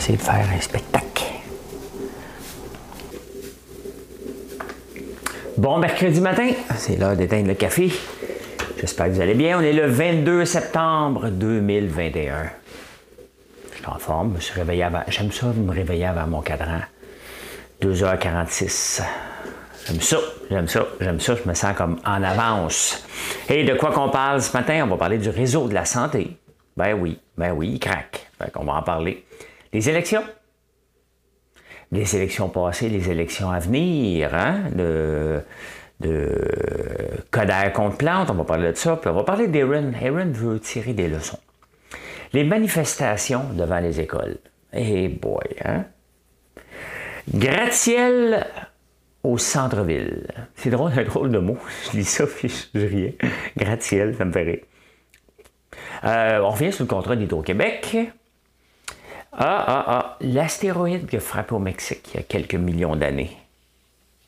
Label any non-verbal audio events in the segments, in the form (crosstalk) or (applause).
Essayer de faire un spectacle. Bon mercredi matin, c'est l'heure d'éteindre le café. J'espère que vous allez bien. On est le 22 septembre 2021. Je suis en forme, je me suis réveillé avant. J'aime ça me réveiller avant mon cadran. 2h46. J'aime ça, j'aime ça, j'aime ça, je me sens comme en avance. Et de quoi qu'on parle ce matin? On va parler du réseau de la santé. Ben oui, ben oui, il craque. On va en parler. Les élections. Les élections passées, les élections à venir, hein? De, de contre Plante, on va parler de ça. Puis on va parler d'Aaron. Aaron veut tirer des leçons. Les manifestations devant les écoles. Eh boy, hein? Gratte-ciel au centre-ville. C'est drôle, un drôle de mot. Je lis ça puis je riais. Gratte-ciel, ça me fait rire. Euh, on revient sur le contrat d'Hydro-Québec. Ah, ah, ah, l'astéroïde qui a frappé au Mexique il y a quelques millions d'années.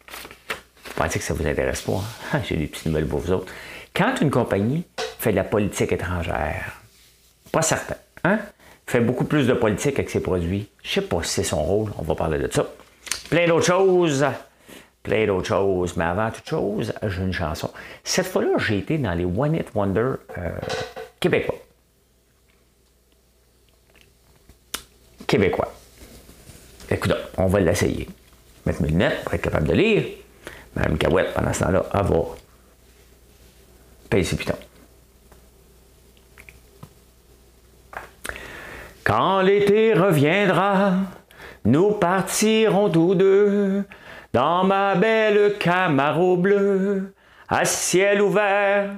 Vous pensez que ça vous intéresse pas? Hein? (laughs) J'ai des petites nouvelles pour vous autres. Quand une compagnie fait de la politique étrangère, pas certain, hein? fait beaucoup plus de politique avec ses produits. Je sais pas si c'est son rôle, on va parler de ça. Plein d'autres choses. Plein d'autres choses. Mais avant toute chose, j'ai une chanson. Cette fois-là, j'ai été dans les One It Wonder euh, québécois. Québécois. Écoute, on va l'essayer. Mettre mes lunettes pour être capable de lire. Madame Cahouette, pendant ce temps-là, à voir. Paye ses pitons. Quand l'été reviendra, nous partirons tous deux dans ma belle Camaro bleue, à ciel ouvert,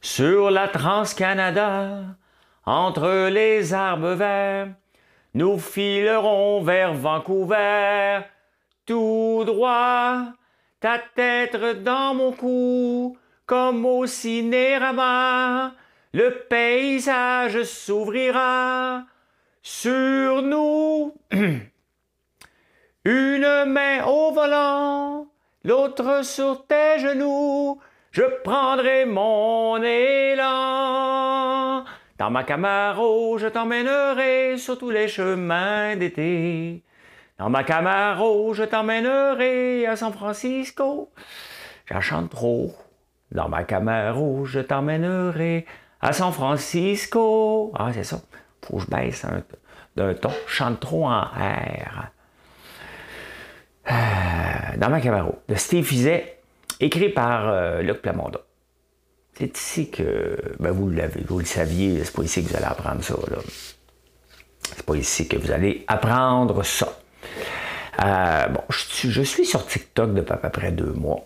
sur la Trans-Canada, entre les arbres verts nous filerons vers Vancouver, tout droit, ta tête dans mon cou, comme au cinérama, le paysage s'ouvrira sur nous. (clears throat) Une main au volant, l'autre sur tes genoux, je prendrai mon élan. Dans ma Camaro, je t'emmènerai sur tous les chemins d'été. Dans ma Camaro, je t'emmènerai à San Francisco. J'en chante trop. Dans ma Camaro, je t'emmènerai à San Francisco. Ah, c'est ça. Faut que je baisse d'un ton. Je chante trop en R. Euh, dans ma Camaro, de Steve Fizet, écrit par euh, Luc Plamondon. C'est ici que ben vous l'avez, vous le saviez, c'est pas ici que vous allez apprendre ça. Là. C'est pas ici que vous allez apprendre ça. Euh, bon, je, suis sur TikTok depuis à peu près deux mois.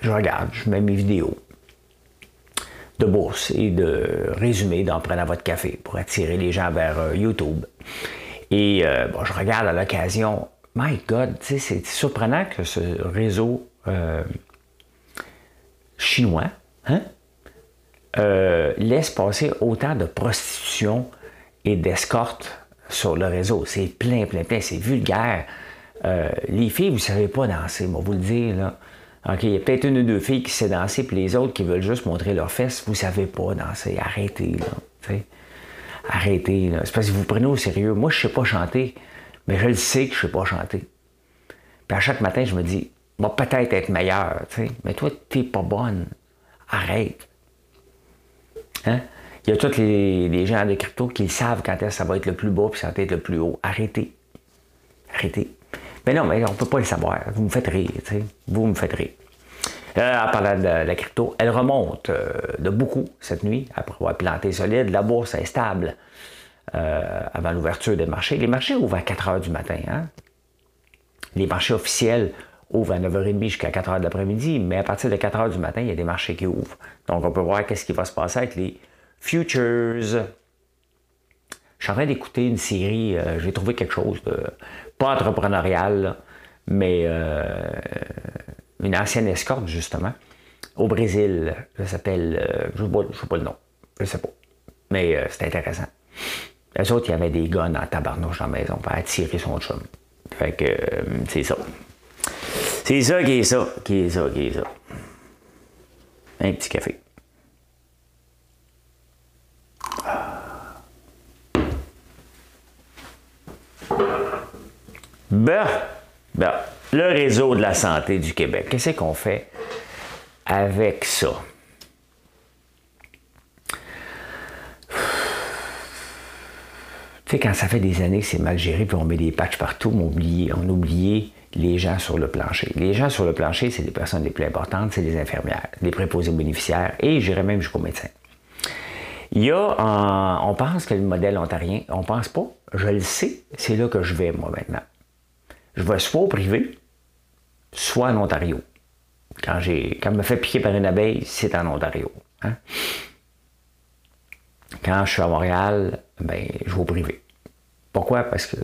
Je regarde, je mets mes vidéos de bourse et de résumé d'en prendre à votre café pour attirer les gens vers euh, YouTube. Et euh, bon, je regarde à l'occasion, my God, c'est surprenant que ce réseau chinois Hein? Euh, laisse passer autant de prostitution et d'escorte sur le réseau. C'est plein, plein, plein. C'est vulgaire. Euh, les filles, vous ne savez pas danser, moi, vous le dire. Là. il y a peut-être une ou deux filles qui savent danser, puis les autres qui veulent juste montrer leurs fesses, vous ne savez pas danser. Arrêtez. Arrêtez, là. C'est parce que vous, vous prenez au sérieux. Moi, je ne sais pas chanter, mais je le sais que je ne sais pas chanter. Puis à chaque matin, je me dis, va peut-être être meilleur, mais toi, tu n'es pas bonne. Arrête. Hein? Il y a tous les, gens de crypto qui savent quand est-ce que ça va être le plus bas puis ça va être le plus haut. Arrêtez. Arrêtez. Mais non, mais on ne peut pas le savoir. Vous me faites rire. Vous me faites rire. Euh, en parlant de la crypto, elle remonte euh, de beaucoup cette nuit après avoir planté solide. La bourse est stable euh, avant l'ouverture des marchés. Les marchés ouvrent à 4 heures du matin. Hein? Les marchés officiels ouvre à 9h30 jusqu'à 4h de l'après-midi, mais à partir de 4h du matin, il y a des marchés qui ouvrent. Donc, on peut voir qu'est-ce qui va se passer avec les futures Je suis en train d'écouter une série, euh, j'ai trouvé quelque chose de pas entrepreneurial, mais euh, une ancienne escorte, justement, au Brésil. Ça s'appelle, je ne sais pas le nom, je sais pas. Mais c'est intéressant. Les autres, il y avait des guns en tabarnouche dans la maison pour attirer son chum. Fait que c'est ça. C'est ça qui est ça, qui est ça, qui est ça. Un petit café. Ben, ben, le réseau de la santé du Québec, qu'est-ce qu'on fait avec ça? Tu sais, quand ça fait des années que c'est mal géré, puis on met des patchs partout, on oublie, on oublie les gens sur le plancher. Les gens sur le plancher, c'est les personnes les plus importantes, c'est les infirmières, les préposés bénéficiaires et j'irais même jusqu'aux médecins. Il y a, on pense que le modèle ontarien, on pense pas, je le sais, c'est là que je vais moi maintenant. Je vais soit au privé, soit en Ontario. Quand, j'ai, quand je me fais piquer par une abeille, c'est en Ontario. Hein. Quand je suis à Montréal, ben, je vais au privé. Pourquoi? Parce que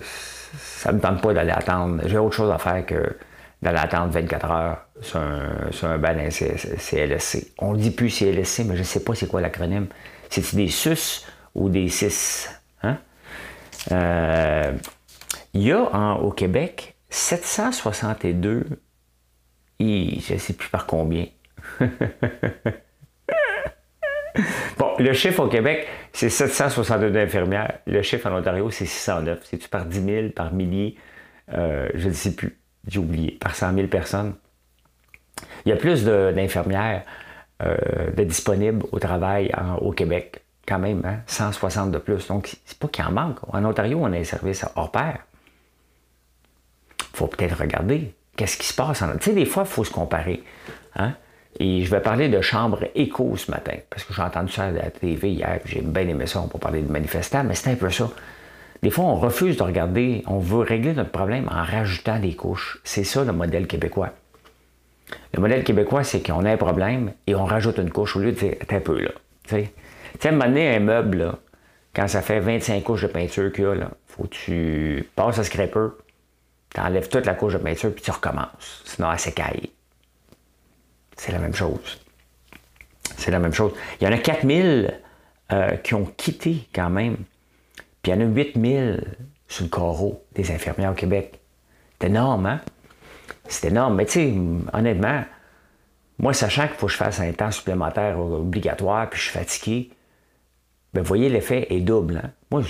ça ne me tente pas d'aller attendre. J'ai autre chose à faire que d'aller attendre 24 heures sur un, sur un CLSC. On ne dit plus CLSC, mais je ne sais pas c'est quoi l'acronyme. C'est-tu des SUS ou des CIS? Hein? Euh, il y a au Québec 762, et je ne sais plus par combien. (laughs) (laughs) bon, le chiffre au Québec, c'est 762 infirmières. Le chiffre en Ontario, c'est 609. C'est-tu par 10 000, par milliers? Euh, je ne sais plus. J'ai oublié. Par 100 000 personnes. Il y a plus d'infirmières euh, disponibles au travail au Québec, quand même, 160 hein? de plus. Donc, c'est pas qu'il en manque. En Ontario, on a un service hors pair. Il faut peut-être regarder qu'est-ce qui se passe. En... Tu sais, des fois, il faut se comparer. Hein? Et je vais parler de chambre écho ce matin, parce que j'ai entendu ça à la TV hier, j'ai bien aimé ça, on peut parler de manifestants, mais c'est un peu ça. Des fois, on refuse de regarder, on veut régler notre problème en rajoutant des couches. C'est ça le modèle québécois. Le modèle québécois, c'est qu'on a un problème et on rajoute une couche au lieu de dire, un peu là. Tu sais, à un moment donné, un meuble, là, quand ça fait 25 couches de peinture qu'il y a, là, faut que tu passes à scraper, tu enlèves toute la couche de peinture puis tu recommences. Sinon, elle s'écaille. C'est la même chose. C'est la même chose. Il y en a 4000 euh, qui ont quitté quand même. Puis il y en a 8000 sur le carreau des infirmières au Québec. C'est énorme, hein? C'est énorme. Mais tu sais, honnêtement, moi, sachant qu'il faut que je fasse un temps supplémentaire obligatoire, puis je suis fatigué, ben, vous voyez, l'effet est double. Hein? Moi,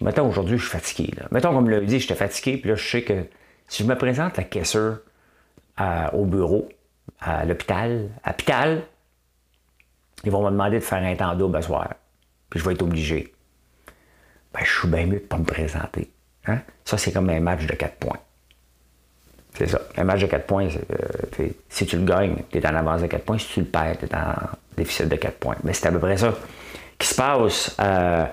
mettons aujourd'hui, je suis fatigué. Là. Mettons, comme le dit, j'étais fatigué, puis là, je sais que si je me présente la caisseur au bureau, à l'hôpital, à l'hôpital, ils vont me demander de faire un temps double à soir. Puis je vais être obligé. Ben, je suis bien mieux de ne pas me présenter. Hein? Ça, c'est comme un match de 4 points. C'est ça. Un match de 4 points, euh, si tu le gagnes, tu es en avance de 4 points. Si tu le perds, tu es en déficit de 4 points. Mais c'est à peu près ça qui se passe euh,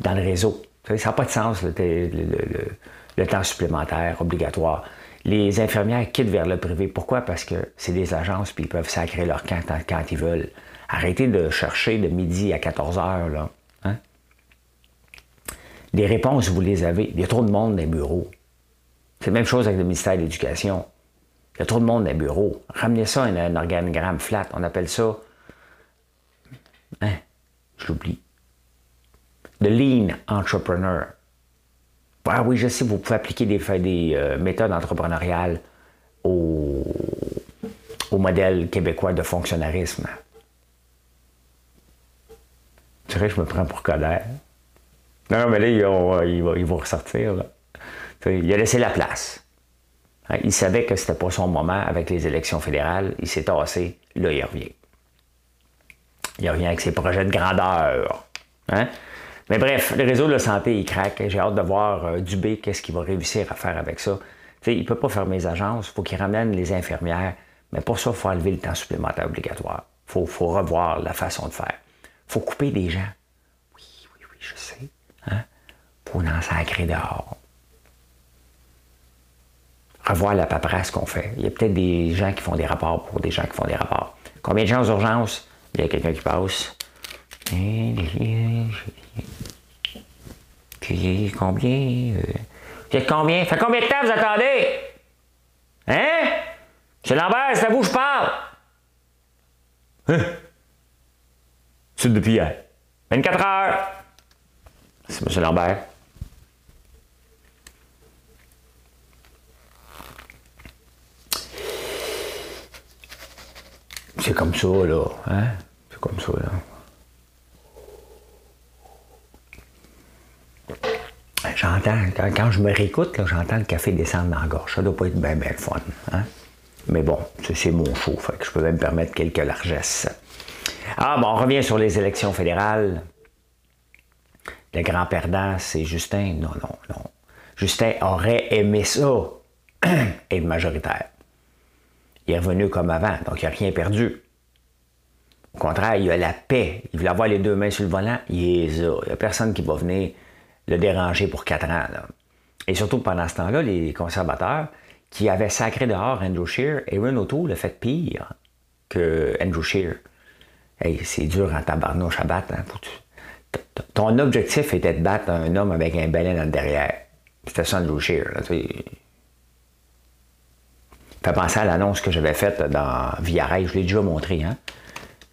dans le réseau. Ça n'a pas de sens, le temps supplémentaire obligatoire les infirmières quittent vers le privé. Pourquoi? Parce que c'est des agences, puis ils peuvent sacrer leur camp quand, ils veulent. Arrêtez de chercher de midi à 14 heures, là. Hein? Les réponses, vous les avez. Il y a trop de monde dans les bureaux. C'est la même chose avec le ministère de l'Éducation. Il y a trop de monde dans les bureaux. Ramenez ça à un, organigramme flat. On appelle ça. Hein? Je l'oublie. The Lean Entrepreneur. Ah oui, je sais, vous pouvez appliquer des, euh, méthodes entrepreneuriales au, modèle québécois de fonctionnarisme. Tu sais, je me prends pour colère. Non, mais là, ils, vont, ressortir. Il a laissé la place. Hein, il savait que c'était pas son moment avec les élections fédérales. Il s'est tassé. Là, il revient. Il revient avec ses projets de grandeur. Hein? Mais bref, le réseau de la santé, il craque. J'ai hâte de voir euh, Dubé, qu'est-ce qu'il va réussir à faire avec ça. il ne peut pas fermer les agences, il faut qu'il ramène les infirmières. Mais pour ça, il faut enlever le temps supplémentaire obligatoire. Il faut, revoir la façon de faire. Il faut couper des gens. Oui, oui, oui, je sais. Hein? Pour en sacrer dehors. Revoir la paperasse qu'on fait. Il y a peut-être des gens qui font des rapports pour des gens qui font des rapports. Combien de gens aux urgences? Il y a quelqu'un qui passe. Combien? C'est combien? Fait combien de temps vous attendez? Hein? C'est Lambert, c'est à vous que je parle. Hein? C'est depuis hier. 24 heures. C'est M. Lambert. C'est comme ça, là. Hein? C'est comme ça, là. J'entends, quand, je me réécoute, j'entends le café descendre dans la gorge. Ça doit pas être bien, bien fun. Hein? Mais bon, c'est mon show, fait que je peux même me permettre quelques largesses. Ah, bon, on revient sur les élections fédérales. Le grand perdant, c'est Justin. Non, non, non. Justin aurait aimé ça (clears throat) être majoritaire. Il est revenu comme avant, donc il n'a rien perdu. Au contraire, il a la paix. Il voulait avoir les deux mains sur le volant, il est là. Il n'y a personne qui va venir le déranger pour quatre ans. Et surtout pendant ce temps-là, les conservateurs qui avaient sacré dehors Andrew Scheer, Aaron O'Toole le fait pire que Andrew Scheer. Hey, c'est dur en tabarnouche à battre. Hein? Ton objectif était de battre un homme avec un balai dans le derrière. C'était ça Andrew Scheer. Là, fait penser à l'annonce que j'avais faite dans Via je l'ai déjà montré. Hein?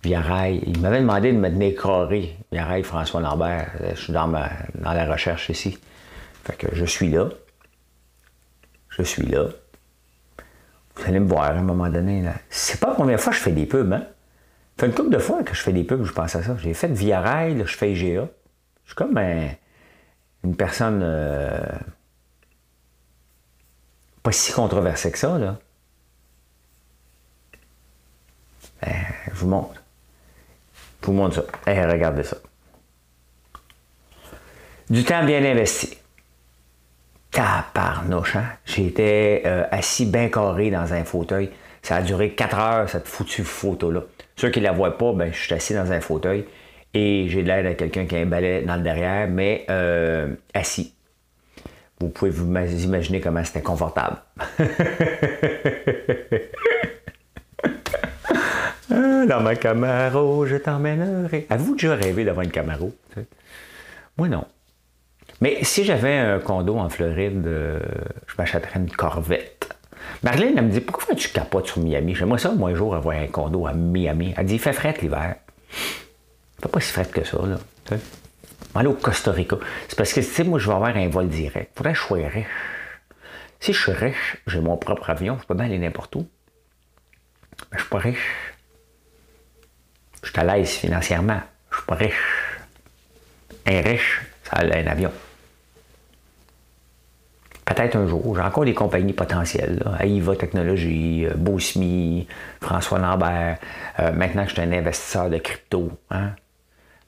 Viarail, il m'avait demandé de me tenir carré. Viarail, François Lambert, euh, je suis dans, dans la recherche ici. Fait que je suis là. Je suis là. Vous allez me voir à un moment donné. Là. C'est pas la première fois que je fais des pubs, hein? Ça fait une couple de fois que je fais des pubs, je pense à ça. J'ai fait Via Rail, je fais IGA. Je suis comme une personne euh, pas si controversée que ça, là. Ben, je vous montre. Vous montre ça. regardez ça. Du temps bien investi. Taparnouche, hein? J'étais euh, assis bien carré dans un fauteuil. Ça a duré 4 heures, cette foutue photo-là. Ceux qui ne la voient pas, ben, je suis assis dans un fauteuil et j'ai l'air de quelqu'un qui a un balai dans le derrière, mais euh, assis. Vous pouvez vous imaginer comment c'était confortable. (laughs) Dans ma Camaro, je t'emmènerai. Avez-vous déjà rêvé d'avoir une Camaro? Moi, non. Mais si j'avais un condo en Floride, euh, je m'achèterais une Corvette. Marlène, elle me dit Pourquoi tu capotes sur Miami? J'aimerais ça, moi, un jour, avoir un condo à Miami. Elle dit Il fait frais l'hiver. Il pas si frais que ça, là. Aller au Costa Rica. C'est parce que, tu sais, moi, je vais avoir un vol direct. Faudrait que je sois riche. Si je suis riche, j'ai mon propre avion, je peux bien aller n'importe où. Mais je suis pas riche. Je suis à l'aise financièrement. Je suis pas riche. Un riche, ça a un avion. Peut-être un jour. J'ai encore des compagnies potentielles. Là. Aïva Technologies, euh, Bosmi, François Lambert. Euh, maintenant que je suis un investisseur de crypto. Hein.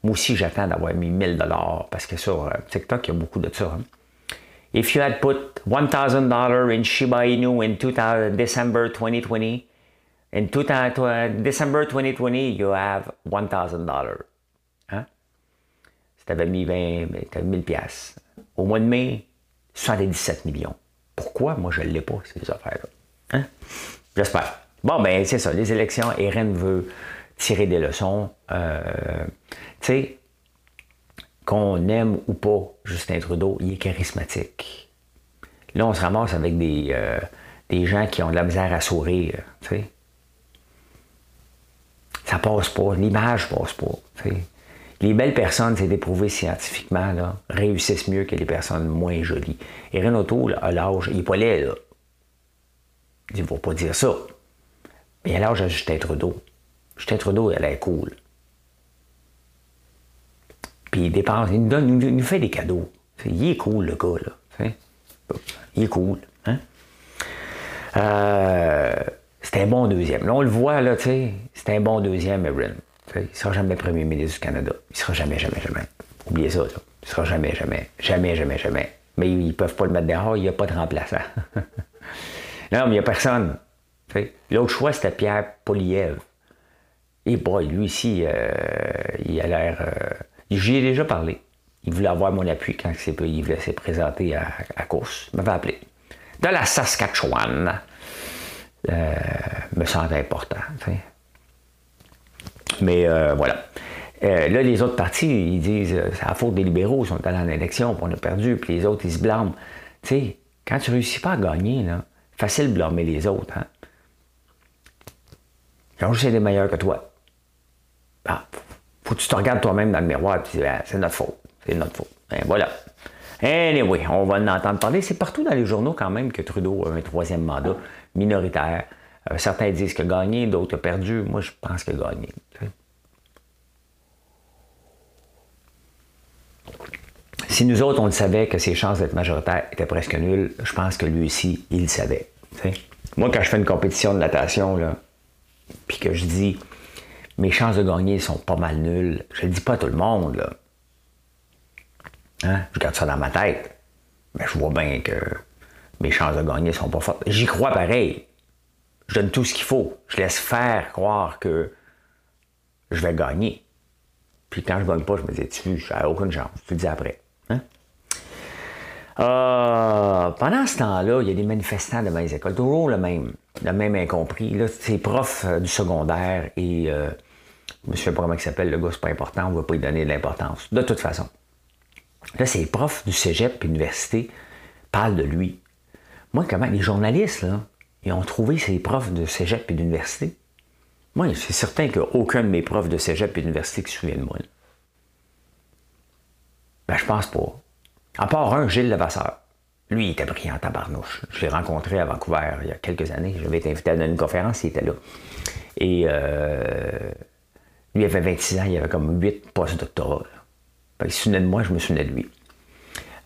Moi aussi, j'attends d'avoir mis 1000 dollars parce que sur euh, TikTok, il y a beaucoup de ça. Hein. If you had put $1,000 in Shiba Inu in 2000, December 2020, in 2000, December 2020, you have $1,000. Hein? Si tu mis 20, 1000 pièces. Au mois de mai, 77 millions. Pourquoi moi je ne l'ai pas, ces affaires-là? Hein? J'espère. Bon, ben c'est ça, les élections, Erin veut tirer des leçons. Euh, tu sais, qu'on aime ou pas Justin Trudeau, il est charismatique. Là, on se ramasse avec des, euh, des gens qui ont de la misère à sourire, tu sais. Ça passe pas, l'image passe pas, les belles personnes, c'est éprouvé scientifiquement, là, réussissent mieux que les personnes moins jolies. Et Renato, à l'âge, il n'est pas laid, là. Il ne faut pas dire ça. Mais à l'âge de Justin Trudeau. Justin Trudeau, elle est cool. Puis il dépense, il nous, donne, il nous fait des cadeaux. Il est cool, le gars, là. Il est cool. Hein? Euh, c'est un bon deuxième. Là, on le voit, là, tu sais. C'est un bon deuxième, Erin. Il ne sera jamais premier ministre du Canada. Il ne sera jamais, jamais, jamais. Oubliez ça, là. Il ne sera jamais, jamais, jamais, jamais, jamais. Mais ils ne peuvent pas le mettre dehors, il n'y a pas de remplaçant. (laughs) non, mais il n'y a personne. L'autre choix, c'était Pierre Poliev. Et boy, lui ici, euh, il a l'air. Euh, j'y ai déjà parlé. Il voulait avoir mon appui quand il voulait se présenter à, à course. Il m'avait appelé. De la Saskatchewan. Euh, me semble important. Mais euh, voilà. Euh, là, les autres partis, ils disent c'est la faute des libéraux, ils sont allés en élection, puis on a perdu, puis les autres, ils se blâment. Tu sais, quand tu réussis pas à gagner, là, facile de blâmer les autres. Hein? Ont juste été meilleurs que toi. Ah, faut que tu te regardes toi-même dans le miroir et tu dis ah, c'est notre faute. C'est notre faute. Et ben, voilà. Anyway, on va en entendre parler. C'est partout dans les journaux quand même que Trudeau a un troisième mandat minoritaire. Euh, certains disent a gagné, d'autres perdu. Moi, je pense a gagné. Si nous autres, on le savait que ses chances d'être majoritaire étaient presque nulles, je pense que lui aussi, il le savait. Moi, quand je fais une compétition de natation, là, puis que je dis mes chances de gagner sont pas mal nulles, je le dis pas à tout le monde. Là. Hein? Je garde ça dans ma tête. Mais je vois bien que mes chances de gagner sont pas fortes. J'y crois pareil. Je donne tout ce qu'il faut. Je laisse faire croire que je vais gagner. Puis quand je gagne pas, je me dis, tu j'ai aucune chance. Tu le dis après. Hein? Euh, pendant ce temps-là, il y a des manifestants devant les écoles, toujours le même, le même incompris. Là, c'est prof euh, du secondaire et euh, je ne sais pas comment il s'appelle, le gars, c'est pas important, on ne va pas lui donner de l'importance. De toute façon. Là, ces profs du cégep et l'université parlent de lui. Moi, comment les journalistes, là, ils ont trouvé ces profs de cégep et d'université? Moi, c'est certain qu'il n'y a aucun de mes profs de cégep et d'université qui se souvient de moi. Ben, je pense pas. À part un, Gilles Levasseur. Lui, il était brillant à tabarnouche. Je l'ai rencontré à Vancouver il y a quelques années. J'avais été invité à une conférence, il était là. Et euh, lui, il avait 26 ans, il avait comme 8 post-doctorats. Il se souvenait de moi, je me souvenais de lui.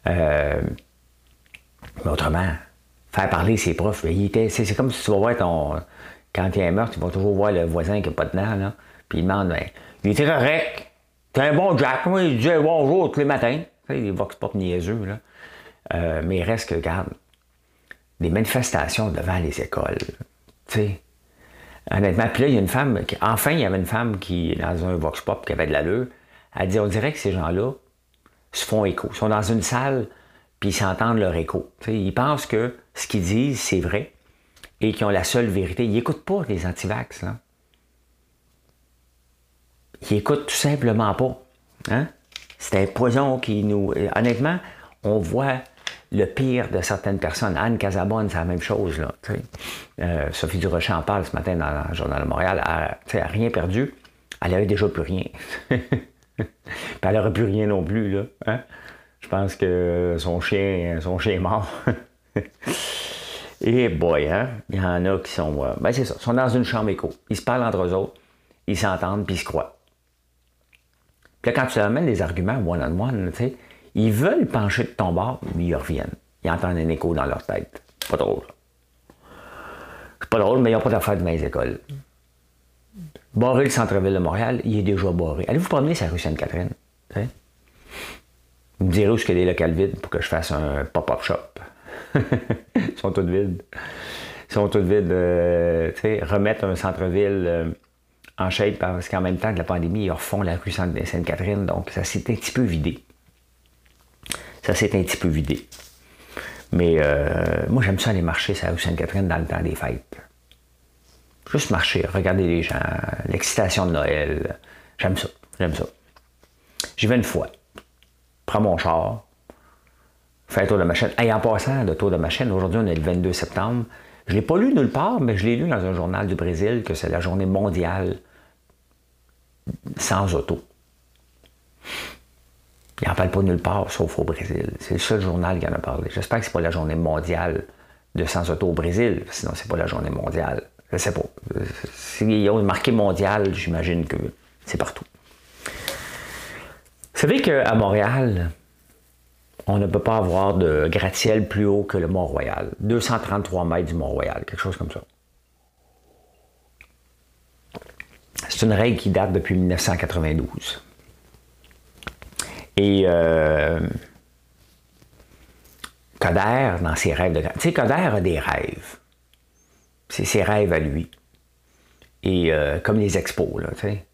Euh, mais autrement, faire parler ses profs, c'est, comme si tu vas voir ton. Quand il y a un meurtre, tu vas toujours voir le voisin qui n'a pas de dents, là, puis il demande ben, Il était correct, t'es un bon Jack, moi, il disait bonjour tous les matins. Tu sais, les vox pop niaiseux, là. Euh, mais il reste que, regarde, des manifestations devant les écoles. Tu sais. Honnêtement, puis là, il y a une femme, enfin, il y avait une femme qui, dans un vox pop, qui avait de l'allure. Elle dit on dirait que ces gens-là se font écho. Ils sont dans une salle, puis ils s'entendent leur écho. ils pensent que ce qu'ils disent, c'est vrai, et qu'ils ont la seule vérité. Ils n'écoutent pas les antivax. Là. Ils n'écoutent tout simplement pas. Hein? C'est un poison qui nous. Honnêtement, on voit le pire de certaines personnes. Anne Casabonne, c'est la même chose. Là, euh, Sophie Durocher en parle ce matin dans le Journal de Montréal. Elle n'a rien perdu. Elle avait déjà plus rien. (laughs) Elle n'aurait plus rien non plus. Là, hein? Je pense que son chien, son chien est mort. (laughs) (laughs) Et boy, hein? il y en a qui sont. Euh, ben c'est ça, ils sont dans une chambre écho. Ils se parlent entre eux autres, ils s'entendent, puis ils se croient. Puis là, quand tu leur amènes des arguments one-on-one, tu sais, ils veulent pencher de ton bord, mais ils reviennent. Ils entendent un écho dans leur tête. Pas drôle. C'est pas drôle, mais ils n'ont pas d'affaires de mes écoles. Barrer le centre-ville de Montréal, il est déjà barré. Allez vous promener sur la rue Sainte-Catherine. Vous me direz où est-ce qu'il y a des locales vides pour que je fasse un pop-up shop. Ils sont tous vides. Ils sont tous vides. Euh, remettre un centre-ville euh, en shape parce qu'en même temps que la pandémie, ils refont la rue Sainte-Catherine. Donc, ça s'est un petit peu vidé. Ça s'est un petit peu vidé. Mais euh, moi, j'aime ça aller marcher sur la rue Sainte-Catherine dans le temps des fêtes. Juste marcher, regarder les gens, l'excitation de Noël. J'aime ça. J'aime ça. J'y vais une fois. Prends mon char. Fais un tour de ma chaîne. en passant, le tour de ma chaîne, aujourd'hui, on est le 22 septembre. Je ne l'ai pas lu nulle part, mais je l'ai lu dans un journal du Brésil que c'est la journée mondiale sans auto. Il n'en parle pas nulle part, sauf au Brésil. C'est le seul journal qui en a parlé. J'espère que ce n'est pas la journée mondiale de sans auto au Brésil, sinon c'est pas la journée mondiale. Je sais pas. S'il y a marqué mondial, j'imagine que c'est partout. Vous savez qu'à Montréal, on ne peut pas avoir de gratte-ciel plus haut que le Mont-Royal. 233 mètres du Mont-Royal, quelque chose comme ça. C'est une règle qui date depuis 1992. Et euh, dans ses rêves de... Tu sais, Coder a des rêves. C'est ses rêves à lui. Et euh, comme les expos, là, tu sais.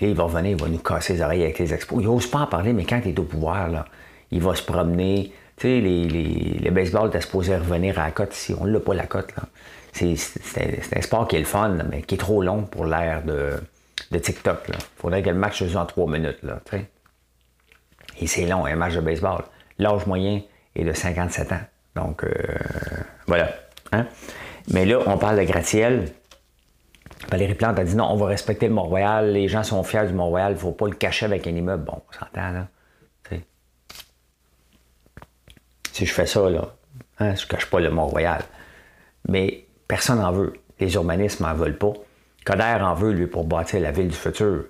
il va revenir, il va nous casser les oreilles avec les expos. Il n'ose pas en parler, mais quand il est au pouvoir, là, il va se promener. Tu sais, les, les, le baseball était supposé revenir à la cote ici. On l'a pas la cote. C'est un, sport qui est le fun, mais qui est trop long pour l'ère de, de TikTok. Il faudrait que le match se en trois minutes. Là, Et c'est long, un match de baseball. L'âge moyen est de 57 ans. Donc, euh, voilà. Hein. Mais là, on parle de gratte-ciel. Valérie Plante a dit non, on va respecter le Mont-Royal. Les gens sont fiers du Mont-Royal. Il ne faut pas le cacher avec un immeuble. Bon, on s'entend, là. Si je fais ça, là, hein, je ne cache pas le Mont-Royal. Mais personne n'en veut. Les urbanistes n'en veulent pas. Coder en veut, lui, pour bâtir la ville du futur.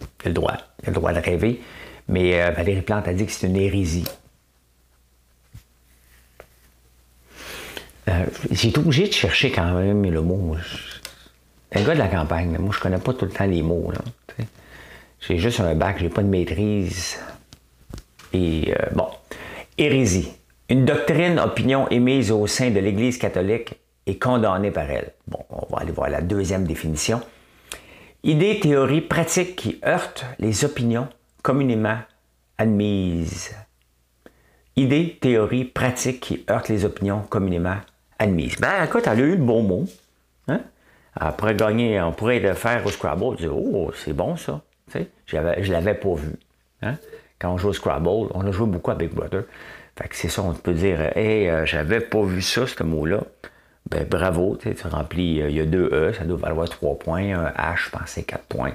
Il a le droit. Il a le droit de rêver. Mais euh, Valérie Plante a dit que c'est une hérésie. Euh, j'ai été obligé de chercher quand même le mot. un gars de la campagne, moi je connais pas tout le temps les mots. J'ai juste un bac, j'ai pas de maîtrise. Euh, bon, hérésie. Une doctrine, opinion émise au sein de l'Église catholique est condamnée par elle. Bon, on va aller voir la deuxième définition. Idée, théorie, pratique qui heurte les opinions communément admises. Idée, théorie, pratique qui heurte les opinions communément admise. Ben, écoute, elle a eu le bon mot. Hein? Après gagner, on pourrait le faire au Scrabble, dire Oh, c'est bon ça. Tu sais, je l'avais pas vu. Hein? Quand on joue au Scrabble, on a joué beaucoup avec Big Brother. Fait que c'est ça, on peut dire Hey, euh, j'avais pas vu ça, ce mot-là. Ben bravo, tu remplis, euh, il y a deux E, ça doit valoir trois points, un H, je pense c'est quatre points.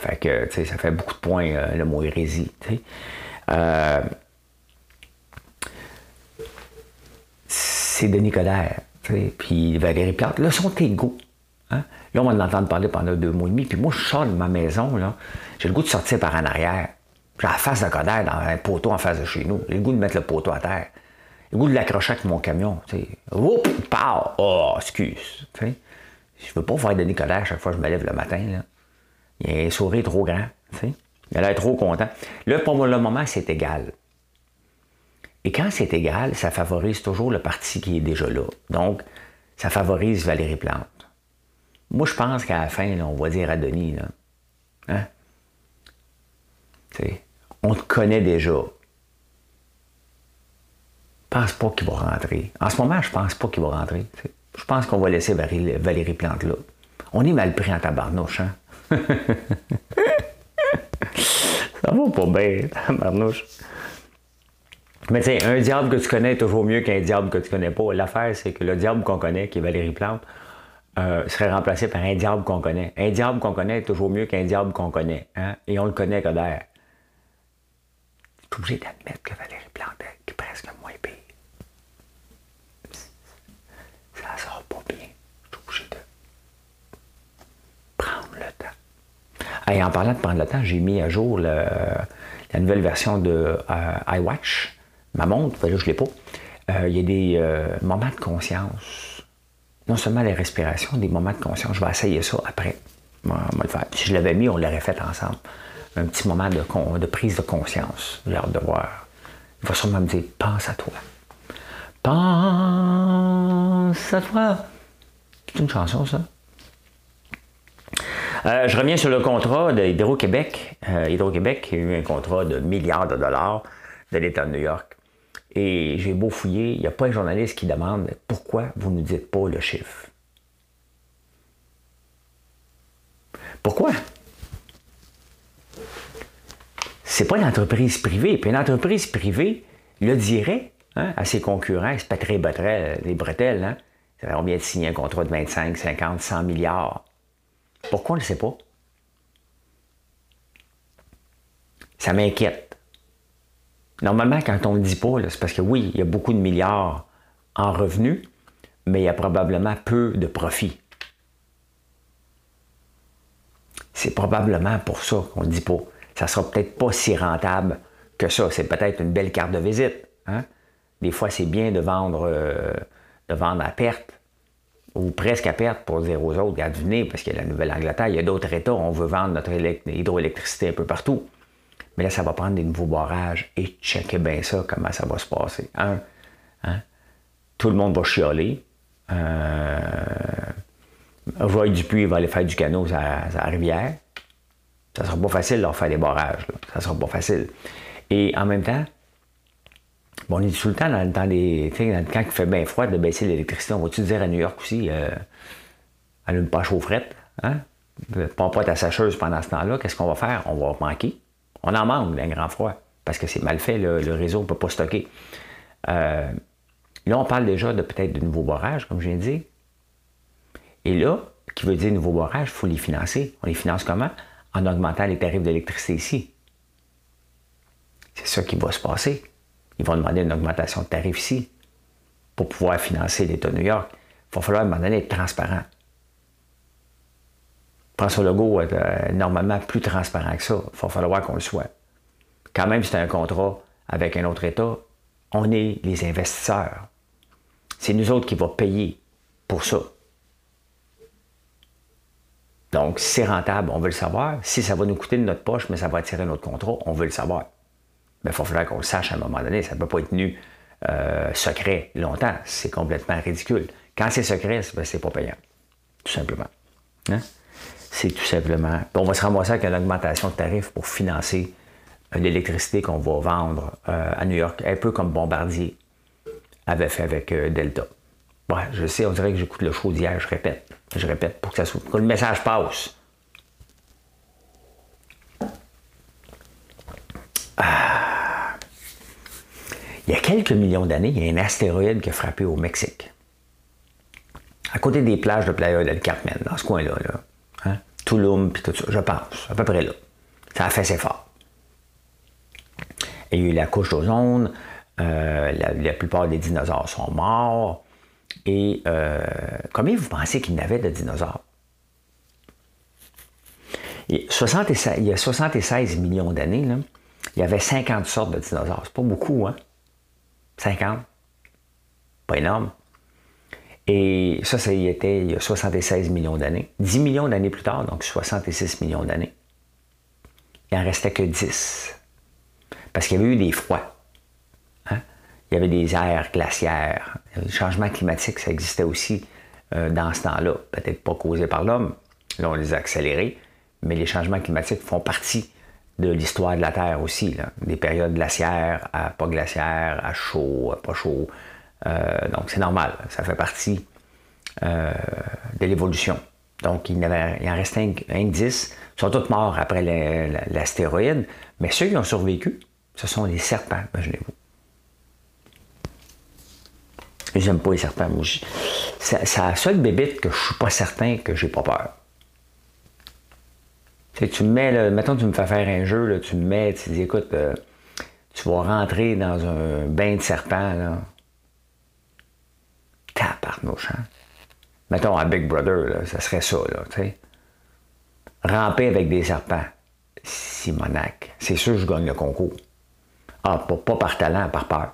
Fait que, tu sais, ça fait beaucoup de points, euh, le mot hérésie, tu sais. c'est Denis Coderre. Puis Valérie Plante, là, sont égaux. Hein? Là, on va en entendre parler pendant deux mois et demi. Puis moi, je sors de ma maison, là. J'ai le goût de sortir par en arrière. J'ai la face de Coderre dans un poteau en face de chez nous. J'ai le goût de mettre le poteau à terre. J'ai le goût de l'accrocher avec mon camion. Oups! Oh, excuse. sais. Je veux pas voir Denis Coderre chaque fois que je me lève le matin. Là. Il a un sourire trop grand. sais. Il a l'air trop content. Là, pour le moment, c'est égal. Et quand c'est égal, ça favorise toujours le parti qui est déjà là. Donc, ça favorise Valérie Plante. Moi, je pense qu'à la fin, on va dire à Denis, là, hein? On te connaît déjà. Pense pas qu'il va rentrer. En ce moment, je pense pas qu'il va rentrer. Je pense qu'on va laisser Valérie, Plante là. On est mal pris en tabarnouche, hein? (laughs) Ça va pas bien, (laughs) tabarnouche. Mais tu un diable que tu connais est toujours mieux qu'un diable que tu connais pas. L'affaire, c'est que le diable qu'on connaît, qui est Valérie Plante, euh, serait remplacé par un diable qu'on connaît. Un diable qu'on connaît est toujours mieux qu'un diable qu'on connaît. Hein? Et on le connaît que es obligé d'admettre que Valérie Plante est presque moins pire. Ça sort pas bien. Je suis obligé de prendre le temps. Et en parlant de prendre le temps, j'ai mis à jour la nouvelle version de euh, iWatch ma montre, là, je ne l'ai pas. Euh, il y a des euh, moments de conscience. Non seulement les respirations, des moments de conscience. Je vais essayer ça après. Si je l'avais mis, on l'aurait fait ensemble. Un petit moment de, de prise de conscience. J'ai hâte de voir. Il va sûrement me dire Pense à toi. Pense à toi. C'est une chanson, ça. Euh, je reviens sur le contrat d'Hydro-Québec. Hydro-Québec a eu un contrat de milliards de dollars de l'État de New York. Et j'ai beau fouiller, il n'y a pas un journaliste qui demande pourquoi vous ne dites pas le chiffre? Pourquoi? C'est pas une entreprise privée. Puis une entreprise privée le dirait hein, à ses concurrents, se pèterait les bretelles. Hein? Va bien de signer un contrat de 25, 50, 100 milliards? Pourquoi on ne le sait pas? Ça m'inquiète. Normalement, quand on ne le dit pas, c'est parce que oui, il y a beaucoup de milliards en revenus, mais il y a probablement peu de profits. C'est probablement pour ça qu'on ne le dit pas. Ça sera peut-être pas si rentable que ça. C'est peut-être une belle carte de visite. Hein? Des fois, c'est bien de vendre, euh, de vendre à perte ou presque à perte pour dire aux autres, regardez, venez, parce qu'il y a la Nouvelle-Angleterre, il y a d'autres États, on veut vendre notre hydroélectricité un peu partout. Mais là, ça va prendre des nouveaux barrages et checker bien ça, comment ça va se passer. Un, hein? tout le monde va chialer. Euh, Roy Dupuis va aller faire du canot à la rivière. Ça sera pas facile de leur faire des barrages. Là. Ça sera pas facile. Et en même temps, on est tout le temps dans, dans les. Quand il fait bien froid de baisser l'électricité. On va-tu dire à New York aussi, euh, allume pas chaufferette, hein? Pompe pas ta sacheuse pendant ce temps-là, qu'est-ce qu'on va faire? On va manquer. On en manque d'un grand froid, parce que c'est mal fait, le, réseau ne peut pas stocker. Euh, là, on parle déjà de peut-être de nouveaux barrages, comme je viens de dire. Et là, qui veut dire nouveaux barrages, il faut les financer. On les finance comment? En augmentant les tarifs d'électricité ici. C'est ça qui va se passer. Ils vont demander une augmentation de tarifs ici pour pouvoir financer l'État de New York. Il va falloir à un moment donné être transparent. François Legault est euh, normalement plus transparent que ça. Il va falloir qu'on le soit. Quand même, c'est un contrat avec un autre État. On est les investisseurs. C'est nous autres qui va payer pour ça. Donc, si c'est rentable, on veut le savoir. Si ça va nous coûter de notre poche, mais ça va attirer notre contrat, on veut le savoir. Mais il falloir qu'on le sache à un moment donné. Ça ne peut pas être tenu euh, secret longtemps. C'est complètement ridicule. Quand c'est secret, c'est ben, pas payant. Tout simplement. Hein? C'est tout simplement. on va se ramasser avec une augmentation de tarifs pour financer euh, l'électricité qu'on va vendre euh, à New York, un peu comme Bombardier avait fait avec Delta. Ouais, je sais, on dirait que j'écoute le show d'hier, je répète. Je répète pour que, ça soit, que le message passe. Ah. Il y a quelques millions d'années, il y a un astéroïde qui a frappé au Mexique. À côté des plages de Playa del Carmen, dans ce coin-là. Là. Hein? Tulum, puis tout ça, je pense, à peu près là. Ça a fait ses fort. Il y a eu la couche d'ozone, euh, la, plupart des dinosaures sont morts. Et euh, combien vous pensez qu'il y avait de dinosaures? il y a 76 millions d'années, il y avait 50 sortes de dinosaures. C'est pas beaucoup, hein? 50. Pas énorme. Et ça, ça y était il y a 76 millions d'années. 10 millions d'années plus tard, donc 66 millions d'années, il n'en restait que 10. Parce qu'il y avait eu des froids il y avait des airs glaciaires. Le changement climatique, ça existait aussi euh, dans ce temps-là. Peut-être pas causé par l'homme, là on les a accélérés, mais les changements climatiques font partie de l'histoire de la Terre aussi. Des périodes glaciaires à pas glaciaires, à chaud, à pas chaud. Euh, donc c'est normal, ça fait partie euh, de l'évolution. Donc il, il en restait un, 10. Ils sont tous morts après l'astéroïde, mais ceux qui ont survécu, ce sont les serpents, imaginez-vous. J'aime pas les serpents. C'est la seule bébite que je suis pas certain que j'ai pas peur. Tu, tu me mets, là, mettons, tu me fais faire un jeu, tu me mets, tu dis, écoute, euh, tu vas rentrer dans un bain de serpents, là. Taparnouche, hein? Mettons, à Big Brother, là, ça serait ça, là, tu sais. Ramper avec des serpents. Simonac. C'est sûr que je gagne le concours. Ah, pas par talent, par peur.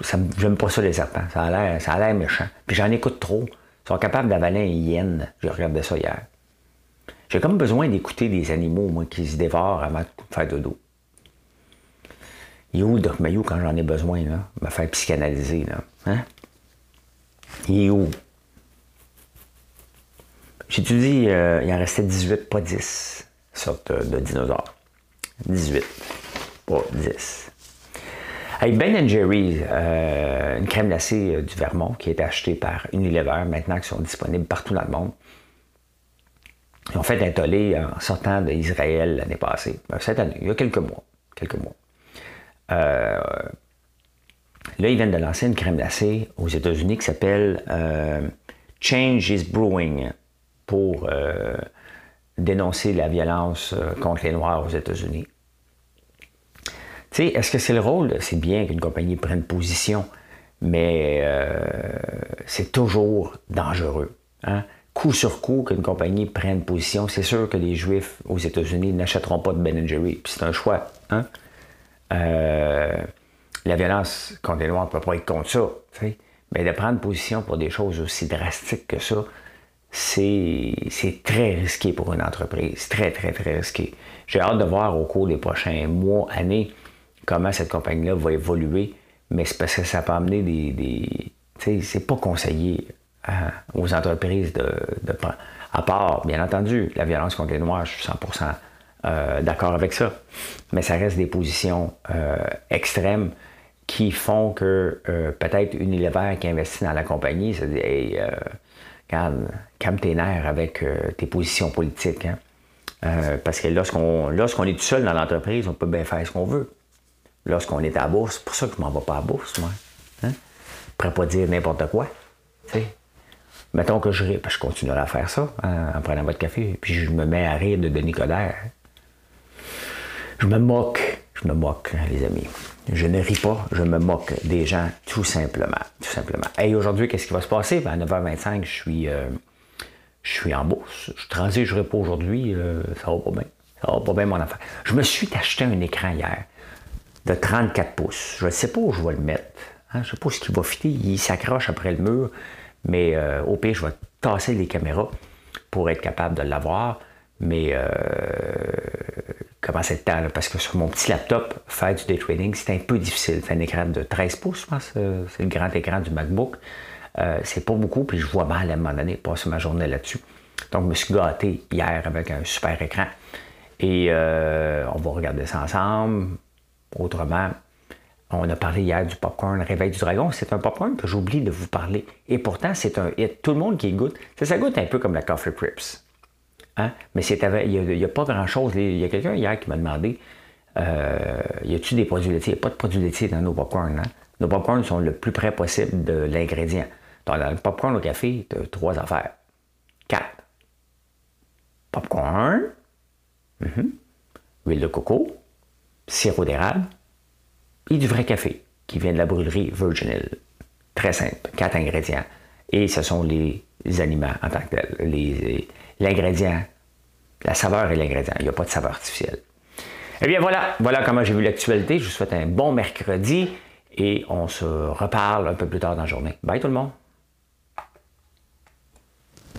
J'aime pas ça, les serpents. Ça a l'air méchant. Puis j'en écoute trop. Ils sont capables d'avaler un hyène. J'ai regardé ça hier. J'ai comme besoin d'écouter des animaux, moi, qui se dévorent avant de faire dodo. Il est où le Doc Mayou quand j'en ai besoin, là? Me faire psychanalyser, là. Hein? Il est où? Dit, euh, il en restait 18, pas 10 sortes de dinosaures. 18, pas 10. Hey, ben Jerry, euh, une crème glacée euh, du Vermont qui est achetée par Unilever maintenant, qui sont disponibles partout dans le monde. Ils ont fait un tollé en sortant d'Israël l'année passée, ben, cette année, il y a quelques mois. Quelques mois. Euh, là, ils viennent de lancer une crème glacée aux États-Unis qui s'appelle Change is Brewing pour dénoncer la violence contre les Noirs aux États-Unis. Est-ce que c'est le rôle? C'est bien qu'une compagnie prenne position, mais euh, c'est toujours dangereux. Hein? Coup sur coup, qu'une compagnie prenne position, c'est sûr que les Juifs aux États-Unis n'achèteront pas de Ben Jerry. c'est un choix. Hein? Euh, la violence contre les Noirs ne peut pas être contre ça. Mais de prendre position pour des choses aussi drastiques que ça, c'est très risqué pour une entreprise. Très, très, très risqué. J'ai hâte de voir au cours des prochains mois, années, comment cette compagnie-là va évoluer, mais c'est parce que ça peut amener des. tu sais, c'est pas conseillé hein, aux entreprises de, de, À part, bien entendu, la violence contre les Noirs, je suis 100% euh, d'accord avec ça. Mais ça reste des positions euh, extrêmes qui font que euh, peut-être Unilever qui investit dans la compagnie se dit Hey, regarde, calme tes nerfs avec tes positions politiques. Hein. Parce que lorsqu'on lorsqu'on est tout seul dans l'entreprise, on peut bien faire ce qu'on veut. Lorsqu'on est à la bourse, c'est pour ça que je m'en vais pas à la bourse, moi. Hein? Je pourrais pas dire n'importe quoi. Mettons que je ris, je continuerai à faire ça hein, en prenant votre café, puis je me mets à rire de Denis Coderre. Je me moque, je me moque, hein, les amis. Je ne ris pas, je me moque des gens tout simplement. Tout simplement. Et aujourd'hui, qu'est-ce qui va se passer? Ben, à 9h25, je suis, euh, je suis en bourse. Je transigerai pas aujourd'hui, euh, ça va pas bien. Ça va pas bien, mon affaire. Je me suis acheté un écran hier de 34 pouces. Je ne sais pas où je vais le mettre. Hein. Je ne sais pas ce qui va fitter. Il s'accroche après le mur. Mais euh, au pire, je vais tasser les caméras pour être capable de l'avoir. Mais euh, comment c'est le temps? Parce que sur mon petit laptop, faire du day trading, c'est un peu difficile. C'est un écran de 13 pouces, je pense. Euh, c'est le grand écran du MacBook. c'est pas beaucoup, puis je vois mal à un moment donné passer ma journée là-dessus. Donc, je me suis gâté hier avec un super écran. Et on va regarder ça ensemble. Autrement, on a parlé hier du popcorn Réveil du Dragon. C'est un popcorn que j'oublie de vous parler. Et pourtant, c'est un hit. Tout le monde qui goûte, ça, ça goûte un peu comme la Coffee Crips. Hein? Mais il n'y a, pas grand-chose. Il y a quelqu'un hier qui m'a demandé euh, y a-t-il des produits laitiers? Il n'y a pas de produits laitiers dans nos popcorns. Hein? Nos popcorns sont le plus près possible de l'ingrédient. Dans le popcorn au café, tu as trois affaires. Quatre. Popcorn, mm huile de coco, sirop d'érable et du vrai café qui vient de la brûlerie Virgin Hill. Très simple, quatre ingrédients. Et ce sont les, aliments en tant que tels. L'ingrédient, la saveur et l'ingrédient. Il n'y a pas de saveur artificielle. Eh bien voilà, voilà comment j'ai vu l'actualité. Je vous souhaite un bon mercredi et on se reparle un peu plus tard dans la journée. Bye tout le monde!